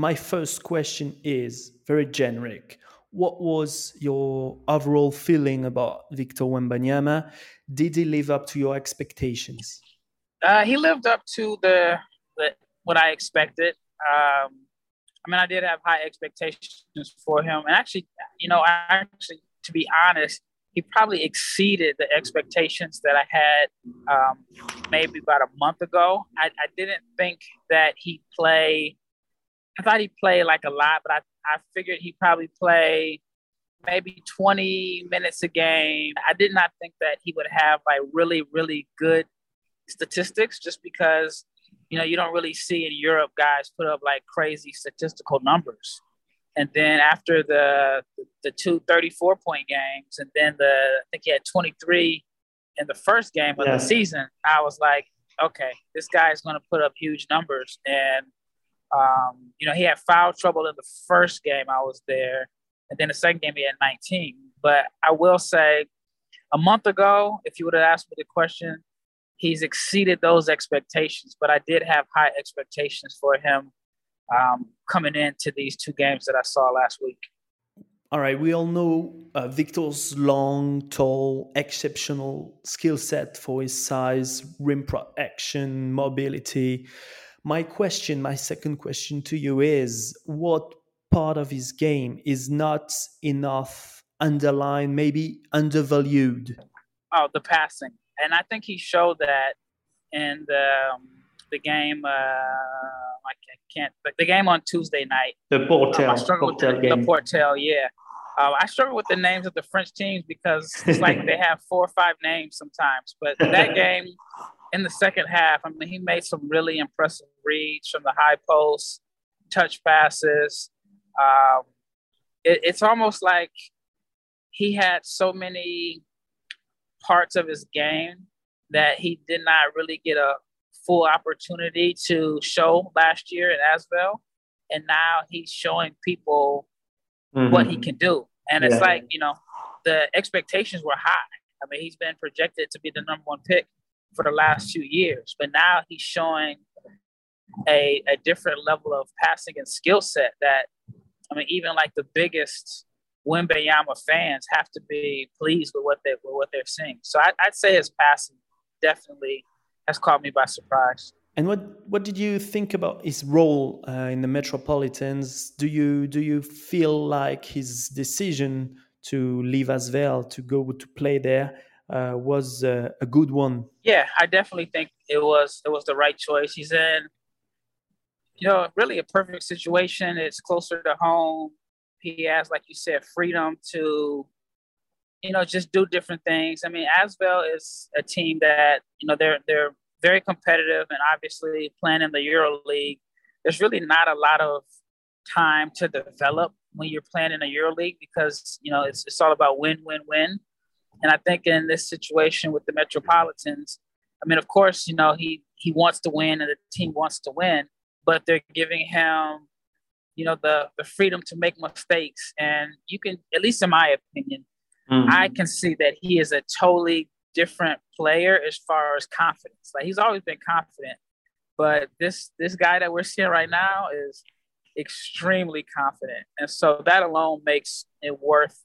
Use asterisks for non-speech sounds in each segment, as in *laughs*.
my first question is very generic. What was your overall feeling about Victor Wembanyama? Did he live up to your expectations? Uh, he lived up to the, the what I expected. Um, I mean, I did have high expectations for him, and actually, you know, I actually, to be honest, he probably exceeded the expectations that I had um, maybe about a month ago. I, I didn't think that he'd play. I thought he'd play like a lot, but I, I figured he'd probably play maybe 20 minutes a game. I did not think that he would have like really, really good statistics just because, you know, you don't really see in Europe guys put up like crazy statistical numbers. And then after the the two 34 point games, and then the I think he had 23 in the first game of yeah. the season, I was like, okay, this guy is going to put up huge numbers. And um, you know, he had foul trouble in the first game I was there, and then the second game he had 19. But I will say, a month ago, if you would have asked me the question, he's exceeded those expectations. But I did have high expectations for him um, coming into these two games that I saw last week. All right, we all know uh, Victor's long, tall, exceptional skill set for his size, rim protection, mobility. My question, my second question to you is what part of his game is not enough underlined, maybe undervalued? Oh, the passing. And I think he showed that in the, um, the game. Uh, I can't. But the game on Tuesday night. The Portel. Um, Portel the, game. the Portel, yeah. Uh, I struggle with the names of the French teams because it's like *laughs* they have four or five names sometimes. But that game *laughs* in the second half, I mean, he made some really impressive reads from the high post, touch passes. Um, it, it's almost like he had so many parts of his game that he did not really get a full opportunity to show last year at Asvel, and now he's showing people mm-hmm. what he can do. And it's like you know, the expectations were high. I mean, he's been projected to be the number one pick for the last few years, but now he's showing a a different level of passing and skill set that I mean, even like the biggest Wembanyama fans have to be pleased with what they with what they're seeing. So I, would say his passing definitely has caught me by surprise. And what what did you think about his role uh, in the Metropolitans? Do you do you feel like his decision to leave Asvel to go to play there uh, was uh, a good one? Yeah, I definitely think it was it was the right choice. He's in, you know, really a perfect situation. It's closer to home. He has, like you said, freedom to you know, just do different things. I mean, Asvel is a team that, you know, they're they're very competitive and obviously playing in the Euro League. There's really not a lot of time to develop when you're playing in a Euro League because, you know, it's it's all about win, win, win. And I think in this situation with the Metropolitans, I mean, of course, you know, he he wants to win and the team wants to win, but they're giving him, you know, the the freedom to make mistakes. And you can, at least in my opinion, Mm-hmm. I can see that he is a totally different player as far as confidence. Like he's always been confident, but this this guy that we're seeing right now is extremely confident, and so that alone makes it worth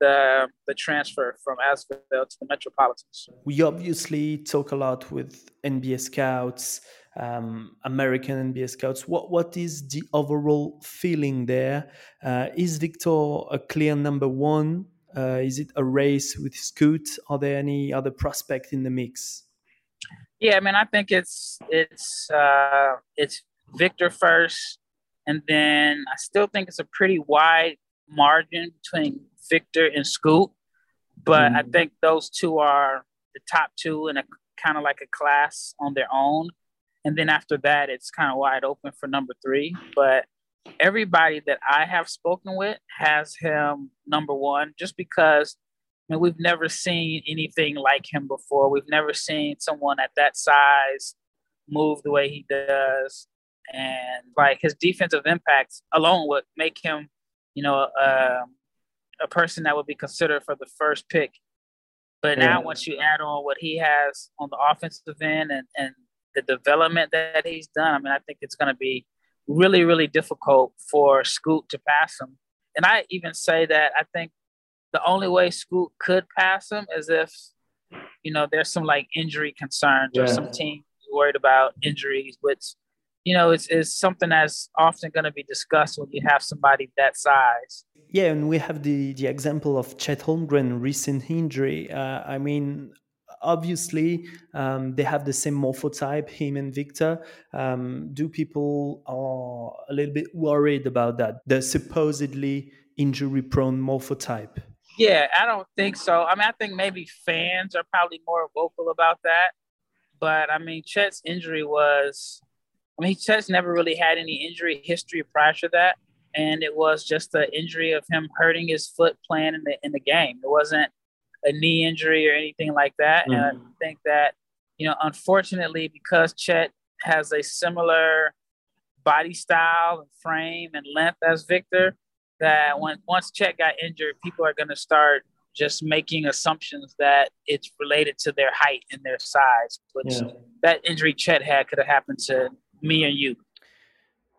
the the transfer from Asvel to the Metropolitans. We obviously talk a lot with NBA scouts, um, American NBA scouts. What what is the overall feeling there? Uh, is Victor a clear number one uh, is it a race with Scoot? Are there any other prospect in the mix? Yeah, I mean, I think it's it's uh, it's Victor first, and then I still think it's a pretty wide margin between Victor and Scoot. But mm. I think those two are the top two in a kind of like a class on their own. And then after that, it's kind of wide open for number three. But everybody that I have spoken with has him number one, just because I mean, we've never seen anything like him before. We've never seen someone at that size move the way he does, and like his defensive impact alone would make him, you know, uh, a person that would be considered for the first pick. But yeah. now, once you add on what he has on the offensive end and, and the development that he's done, I mean, I think it's going to be really, really difficult for Scoot to pass him. And I even say that I think the only way Scoot could pass him is if, you know, there's some like injury concerns yeah. or some team worried about injuries, which, you know, is, is something that's often going to be discussed when you have somebody that size. Yeah, and we have the, the example of Chet Holmgren recent injury. Uh, I mean, obviously um, they have the same morphotype him and victor. Um, do people are a little bit worried about that the supposedly injury prone morphotype? Yeah i don't think so. I mean i think maybe fans are probably more vocal about that. But i mean chet's injury was i mean chet's never really had any injury history prior to that and it was just the injury of him hurting his foot playing in the in the game it wasn't a knee injury or anything like that. Mm-hmm. And I mm-hmm. think that, you know, unfortunately, because Chet has a similar body style and frame and length as Victor, that when once Chet got injured, people are going to start just making assumptions that it's related to their height and their size, which yeah. that injury Chet had could have happened to me and you.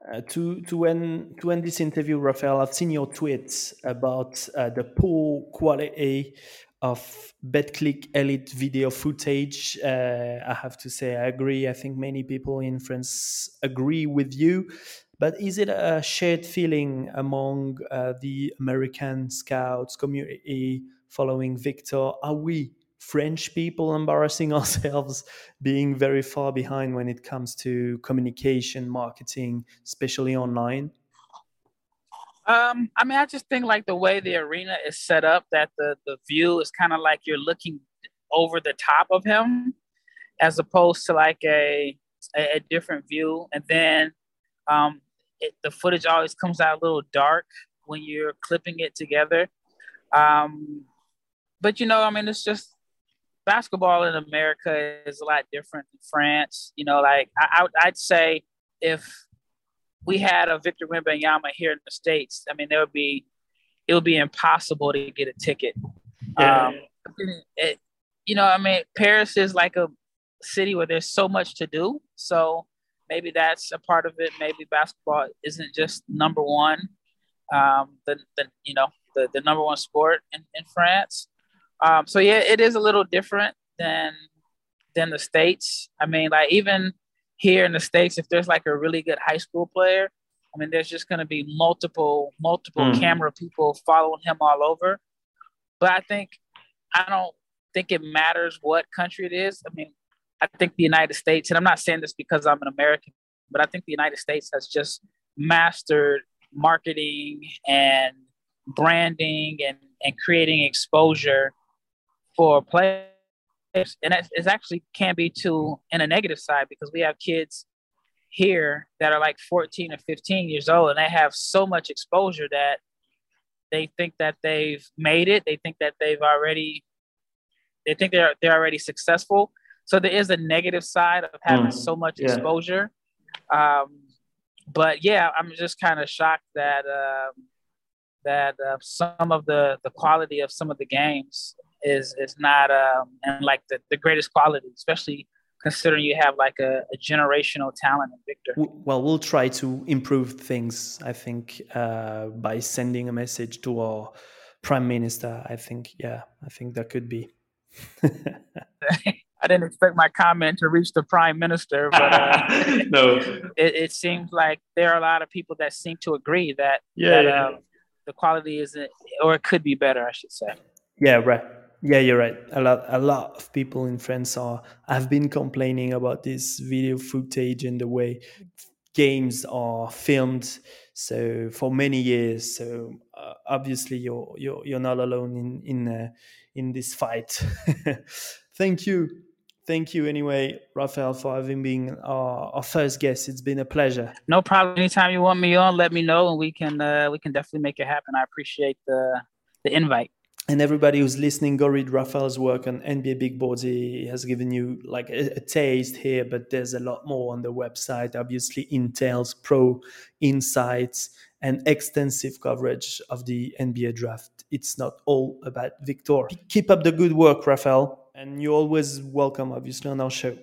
Uh, to to end to end this interview, Rafael, I've seen your tweets about uh, the poor quality of Betclic Elite video footage. Uh, I have to say, I agree. I think many people in France agree with you. But is it a shared feeling among uh, the American scouts community following Victor? Are we French people embarrassing *laughs* ourselves, being very far behind when it comes to communication, marketing, especially online? Um, I mean, I just think like the way the arena is set up, that the the view is kind of like you're looking over the top of him, as opposed to like a a, a different view. And then um, it, the footage always comes out a little dark when you're clipping it together. Um, but you know, I mean, it's just basketball in America is a lot different than France. You know, like I, I'd say if we had a Victor Wembanyama here in the states, I mean, there would be it would be impossible to get a ticket. Yeah. Um, it, you know, I mean, Paris is like a city where there's so much to do. So maybe that's a part of it. Maybe basketball isn't just number one, um, the, the you know the, the number one sport in, in France. Um, so yeah, it is a little different than than the states. I mean, like even here in the states, if there's like a really good high school player, I mean, there's just going to be multiple multiple mm. camera people following him all over. But I think I don't think it matters what country it is. I mean, I think the United States, and I'm not saying this because I'm an American, but I think the United States has just mastered marketing and branding and, and creating exposure for players and it actually can be too in a negative side because we have kids here that are like 14 or 15 years old and they have so much exposure that they think that they've made it. They think that they've already they think they're they're already successful. So there is a negative side of having mm, so much yeah. exposure. Um, but yeah i'm just kind of shocked that um, that uh, some of the the quality of some of the games is is not um and like the, the greatest quality, especially considering you have like a, a, generational talent in Victor. Well, we'll try to improve things. I think uh, by sending a message to our prime minister. I think yeah, I think that could be. *laughs* I didn't expect my comment to reach the prime minister, but uh, *laughs* no, it, it, seems like there are a lot of people that seem to agree that yeah, that, yeah. Uh, the quality isn't, or it could be better, I should say. Yeah, right. Yeah, you're right. A lot, a lot of people in France are have been complaining about this video footage and the way games are filmed. So for many years. So uh, obviously, you're you're you're not alone in in uh, in this fight. *laughs* Thank you, thank you anyway, Rafael, for having been our, our, first guest. It's been a pleasure. No problem. Anytime you want me on, let me know, and we can uh, we can definitely make it happen. I appreciate the the invite and everybody who's listening, go read Rafael's work on NBA big boards. He has given you like a, a, taste here, but there's a lot more on the website. Obviously, Intel's pro insights and extensive coverage of the NBA draft. It's not all about Victor. Keep up the good work, Rafael, and you're always welcome, obviously, on our show.